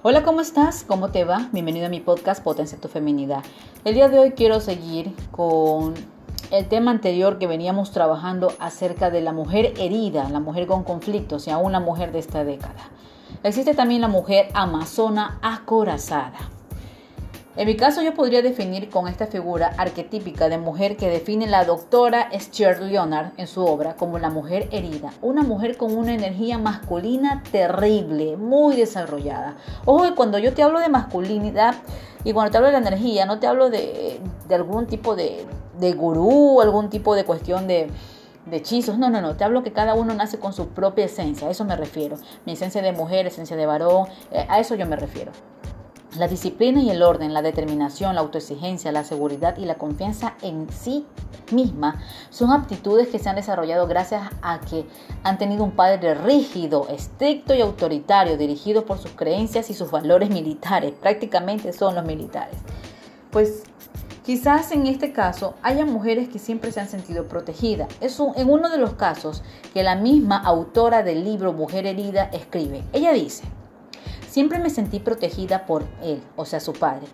Hola, ¿cómo estás? ¿Cómo te va? Bienvenido a mi podcast Potencia tu Feminidad. El día de hoy quiero seguir con el tema anterior que veníamos trabajando acerca de la mujer herida, la mujer con conflictos y aún la mujer de esta década. Existe también la mujer amazona acorazada. En mi caso yo podría definir con esta figura arquetípica de mujer que define la doctora Stuart Leonard en su obra como la mujer herida, una mujer con una energía masculina terrible, muy desarrollada. Ojo que cuando yo te hablo de masculinidad y cuando te hablo de la energía, no te hablo de, algún tipo de, de gurú, algún tipo de cuestión de, hechizos. No, no, no. Te hablo que cada uno nace con su propia esencia. A eso me refiero. Mi esencia de mujer, esencia de varón. Eh, a eso yo me refiero. La disciplina y el orden, la determinación, la autoexigencia, la seguridad y la confianza en sí misma son aptitudes que se han desarrollado gracias a que han tenido un padre rígido, estricto y autoritario, dirigido por sus creencias y sus valores militares. Prácticamente son los militares. Pues Quizás en este caso haya mujeres que siempre se han sentido protegidas. Es en uno de los casos que la misma autora del libro Mujer Herida escribe. Ella dice, Siempre me sentí protegida por él, o sea, su padre.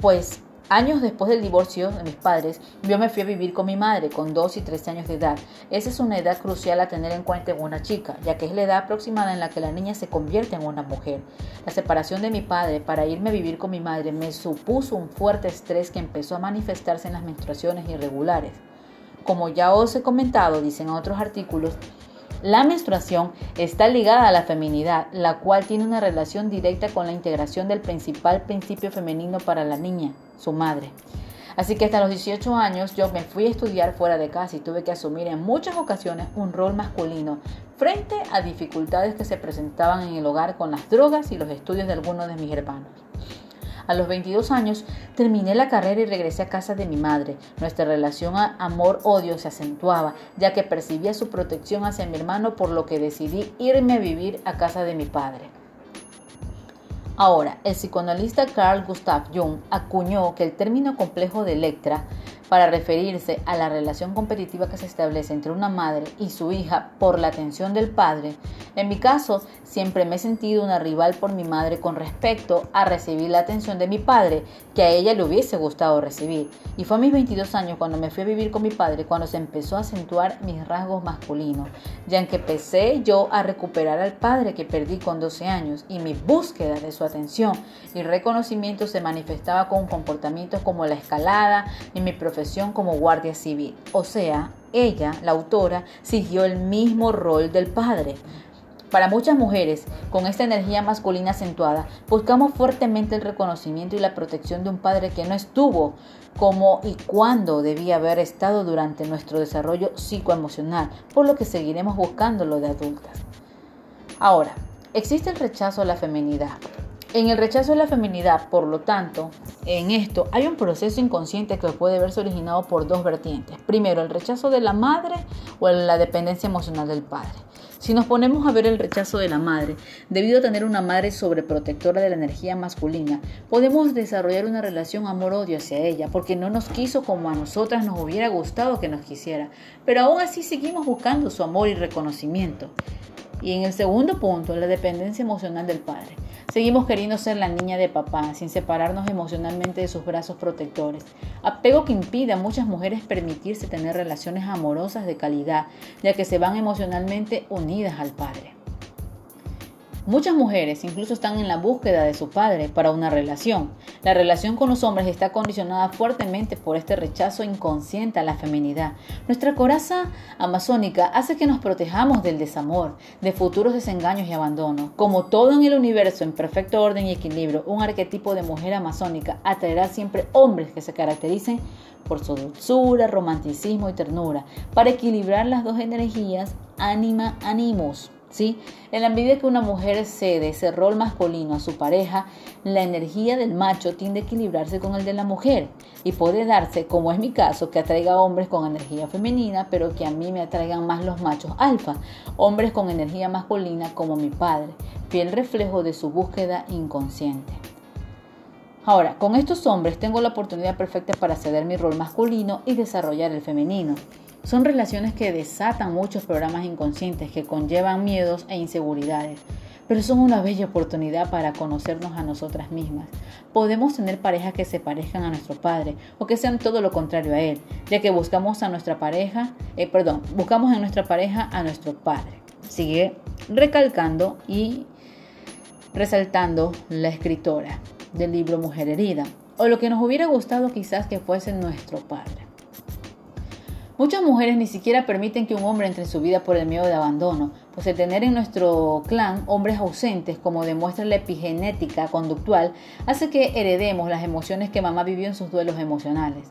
Pues años después del divorcio de mis padres, yo me fui a vivir con mi madre con 2 y 13 años de edad. Esa es una edad crucial a tener en cuenta en una chica, ya que es la edad aproximada en la que la niña se convierte en una mujer. La separación de mi padre para irme a vivir con mi madre me supuso un fuerte estrés que empezó a manifestarse en las menstruaciones irregulares. Como ya os he comentado, dicen otros artículos, la menstruación está ligada a la feminidad, la cual tiene una relación directa con la integración del principal principio femenino para la niña, su madre. Así que hasta los 18 años yo me fui a estudiar fuera de casa y tuve que asumir en muchas ocasiones un rol masculino frente a dificultades que se presentaban en el hogar con las drogas y los estudios de algunos de mis hermanos. A los 22 años terminé la carrera y regresé a casa de mi madre. Nuestra relación amor-odio se acentuaba, ya que percibía su protección hacia mi hermano, por lo que decidí irme a vivir a casa de mi padre. Ahora, el psicoanalista Carl Gustav Jung acuñó que el término complejo de Electra para referirse a la relación competitiva que se establece entre una madre y su hija por la atención del padre. En mi caso, siempre me he sentido una rival por mi madre con respecto a recibir la atención de mi padre, que a ella le hubiese gustado recibir. Y fue a mis 22 años cuando me fui a vivir con mi padre cuando se empezó a acentuar mis rasgos masculinos, ya que empecé yo a recuperar al padre que perdí con 12 años y mi búsqueda de su atención y reconocimiento se manifestaba con comportamientos como la escalada y mi profesión como guardia civil. O sea, ella, la autora, siguió el mismo rol del padre. Para muchas mujeres, con esta energía masculina acentuada, buscamos fuertemente el reconocimiento y la protección de un padre que no estuvo como y cuándo debía haber estado durante nuestro desarrollo psicoemocional, por lo que seguiremos buscándolo de adultas. Ahora, existe el rechazo a la feminidad. En el rechazo de la feminidad, por lo tanto, en esto hay un proceso inconsciente que puede verse originado por dos vertientes. Primero, el rechazo de la madre o la dependencia emocional del padre. Si nos ponemos a ver el rechazo de la madre, debido a tener una madre sobreprotectora de la energía masculina, podemos desarrollar una relación amor-odio hacia ella, porque no nos quiso como a nosotras nos hubiera gustado que nos quisiera, pero aún así seguimos buscando su amor y reconocimiento. Y en el segundo punto, la dependencia emocional del padre. Seguimos queriendo ser la niña de papá, sin separarnos emocionalmente de sus brazos protectores. Apego que impide a muchas mujeres permitirse tener relaciones amorosas de calidad, ya que se van emocionalmente unidas al padre. Muchas mujeres incluso están en la búsqueda de su padre para una relación. La relación con los hombres está condicionada fuertemente por este rechazo inconsciente a la feminidad. Nuestra coraza amazónica hace que nos protejamos del desamor, de futuros desengaños y abandono. Como todo en el universo en perfecto orden y equilibrio, un arquetipo de mujer amazónica atraerá siempre hombres que se caractericen por su dulzura, romanticismo y ternura, para equilibrar las dos energías ánima-animos. En la medida que una mujer cede ese rol masculino a su pareja, la energía del macho tiende a equilibrarse con el de la mujer y puede darse, como es mi caso, que atraiga hombres con energía femenina, pero que a mí me atraigan más los machos alfa, hombres con energía masculina como mi padre, fiel reflejo de su búsqueda inconsciente. Ahora, con estos hombres tengo la oportunidad perfecta para ceder mi rol masculino y desarrollar el femenino. Son relaciones que desatan muchos programas inconscientes que conllevan miedos e inseguridades. pero son una bella oportunidad para conocernos a nosotras mismas. Podemos tener parejas que se parezcan a nuestro padre o que sean todo lo contrario a él, ya que buscamos a nuestra pareja, eh, perdón, buscamos en nuestra pareja a nuestro padre. Sigue recalcando y resaltando la escritora del libro Mujer Herida, o lo que nos hubiera gustado quizás que fuese nuestro padre. Muchas mujeres ni siquiera permiten que un hombre entre en su vida por el miedo de abandono, pues el tener en nuestro clan hombres ausentes, como demuestra la epigenética conductual, hace que heredemos las emociones que mamá vivió en sus duelos emocionales.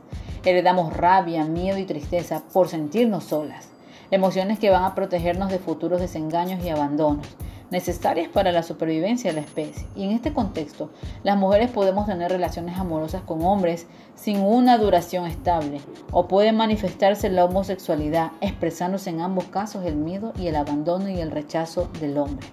Heredamos rabia, miedo y tristeza por sentirnos solas, emociones que van a protegernos de futuros desengaños y abandonos necesarias para la supervivencia de la especie. Y en este contexto, las mujeres podemos tener relaciones amorosas con hombres sin una duración estable, o puede manifestarse la homosexualidad, expresándose en ambos casos el miedo y el abandono y el rechazo del hombre.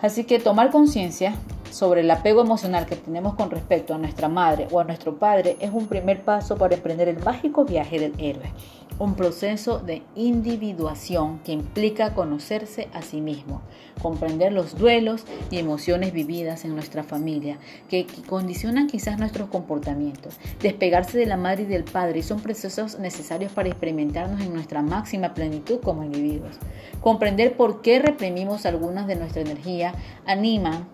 Así que tomar conciencia sobre el apego emocional que tenemos con respecto a nuestra madre o a nuestro padre es un primer paso para emprender el mágico viaje del héroe un proceso de individuación que implica conocerse a sí mismo, comprender los duelos y emociones vividas en nuestra familia, que, condicionan quizás nuestros comportamientos, despegarse de la madre y del padre son procesos necesarios para experimentarnos en nuestra máxima plenitud como individuos. Comprender por qué reprimimos algunas de nuestra energía anima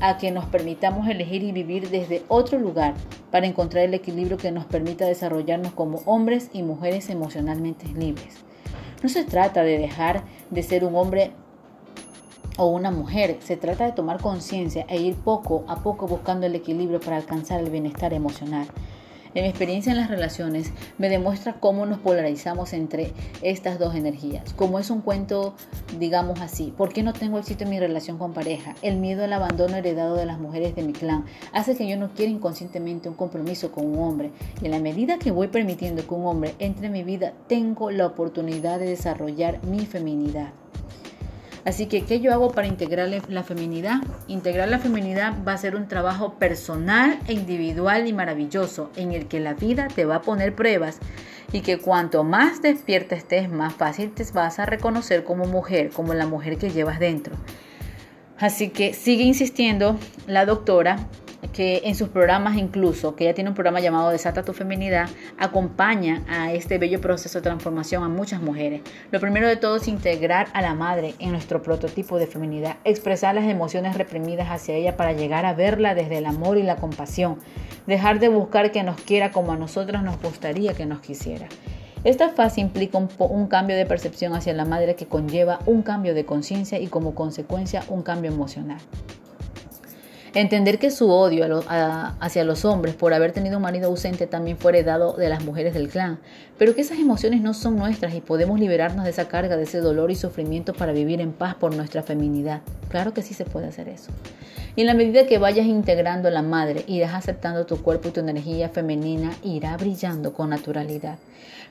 a que nos permitamos elegir y vivir desde otro lugar para encontrar el equilibrio que nos permita desarrollarnos como hombres y mujeres emocionalmente libres. No se trata de dejar de ser un hombre o una mujer, se trata de tomar conciencia e ir poco a poco buscando el equilibrio para alcanzar el bienestar emocional. En mi experiencia en las relaciones me demuestra cómo nos polarizamos entre estas dos energías. Como es un cuento, digamos así, ¿por qué no tengo éxito en mi relación con pareja? El miedo al abandono heredado de las mujeres de mi clan hace que yo no quiera inconscientemente un compromiso con un hombre. Y en la medida que voy permitiendo que un hombre entre en mi vida, tengo la oportunidad de desarrollar mi feminidad. Así que, ¿qué yo hago para integrar la feminidad? Integrar la feminidad va a ser un trabajo personal e individual y maravilloso, en el que la vida te va a poner pruebas y que cuanto más despierta estés, más fácil te vas a reconocer como mujer, como la mujer que llevas dentro. Así que sigue insistiendo la doctora que en sus programas incluso, que ella tiene un programa llamado Desata tu feminidad, acompaña a este bello proceso de transformación a muchas mujeres. Lo primero de todo es integrar a la madre en nuestro prototipo de feminidad, expresar las emociones reprimidas hacia ella para llegar a verla desde el amor y la compasión, dejar de buscar que nos quiera como a nosotros nos gustaría que nos quisiera. Esta fase implica un, un, cambio de percepción hacia la madre que conlleva un cambio de conciencia y como consecuencia un cambio emocional. Entender que su odio hacia los hombres por haber tenido un marido ausente también fue heredado de las mujeres del clan, pero que esas emociones no son nuestras y podemos liberarnos de esa carga, de ese dolor y sufrimiento para vivir en paz por nuestra feminidad. Claro que sí se puede hacer eso. Y en la medida que vayas integrando a la madre, irás aceptando tu cuerpo y tu energía femenina irá brillando con naturalidad.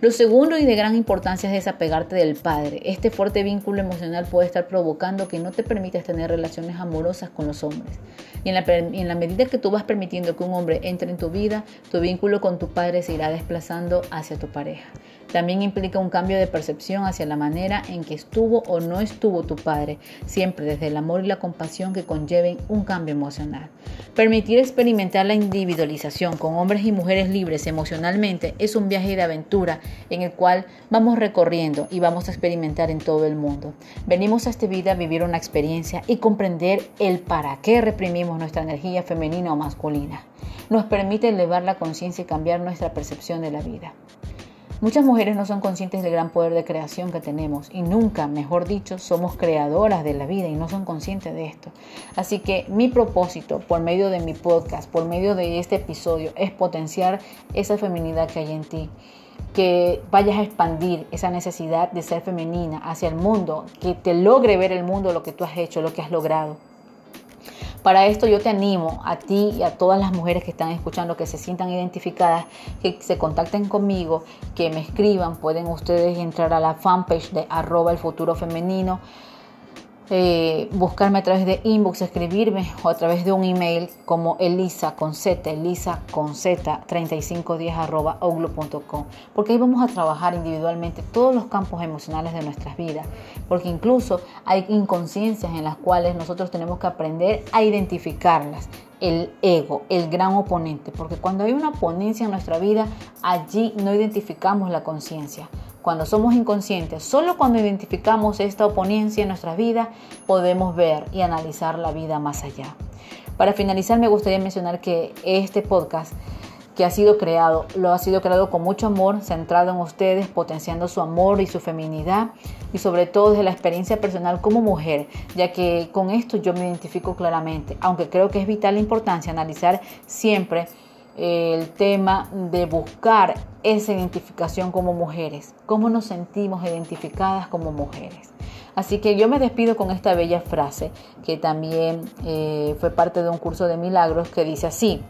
Lo segundo y de gran importancia es desapegarte del padre. Este fuerte vínculo emocional puede estar provocando que no te permitas tener relaciones amorosas con los hombres. Y en la, en la medida que tú vas permitiendo que un hombre entre en tu vida, tu vínculo con tu padre se irá desplazando hacia tu pareja. También implica un cambio de percepción hacia la manera en que estuvo o no estuvo tu padre, siempre desde el amor y la compasión que conlleven un cambio emocional. Permitir experimentar la individualización con hombres y mujeres libres emocionalmente es un viaje de aventura en el cual vamos recorriendo y vamos a experimentar en todo el mundo. Venimos a esta vida a vivir una experiencia y comprender el para qué reprimimos nuestra energía femenina o masculina. Nos permite elevar la conciencia y cambiar nuestra percepción de la vida. Muchas mujeres no son conscientes del gran poder de creación que tenemos y nunca, mejor dicho, somos creadoras de la vida y no son conscientes de esto. Así que mi propósito por medio de mi podcast, por medio de este episodio, es potenciar esa feminidad que hay en ti que vayas a expandir esa necesidad de ser femenina hacia el mundo, que te logre ver el mundo lo que tú has hecho, lo que has logrado. Para esto yo te animo a ti y a todas las mujeres que están escuchando, que se sientan identificadas, que se contacten conmigo, que me escriban. Pueden ustedes entrar a la fanpage de arroba el futuro femenino eh, buscarme a través de inbox, escribirme o a través de un email como elisa con z, elisa con z 3510 arroba porque ahí vamos a trabajar individualmente todos los campos emocionales de nuestras vidas, porque incluso hay inconsciencias en las cuales nosotros tenemos que aprender a identificarlas. El ego, el gran oponente, porque cuando hay una oponencia en nuestra vida, allí no identificamos la conciencia. Cuando somos inconscientes, solo cuando identificamos esta oponencia en nuestra vida, podemos ver y analizar la vida más allá. Para finalizar, me gustaría mencionar que este podcast que ha sido creado, lo ha sido creado con mucho amor, centrado en ustedes, potenciando su amor y su feminidad y sobre todo desde la experiencia personal como mujer, ya que con esto yo me identifico claramente, aunque creo que es vital la importancia analizar siempre el tema de buscar esa identificación como mujeres, cómo nos sentimos identificadas como mujeres. Así que yo me despido con esta bella frase que también eh, fue parte de un curso de milagros que dice así,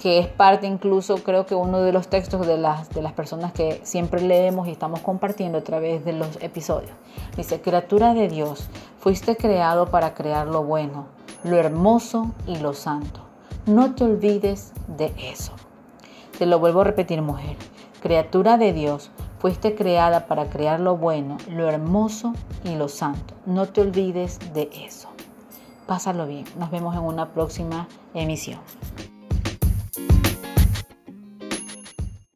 que es parte incluso creo que uno de los textos de las, de las personas que siempre leemos y estamos compartiendo a través de los episodios. Dice, criatura de Dios, fuiste creado para crear lo bueno, lo hermoso y lo santo. No te olvides de eso. Te lo vuelvo a repetir, mujer. Criatura de Dios, fuiste creada para crear lo bueno, lo hermoso y lo santo. No te olvides de eso. Pásalo bien. Nos vemos en una próxima emisión.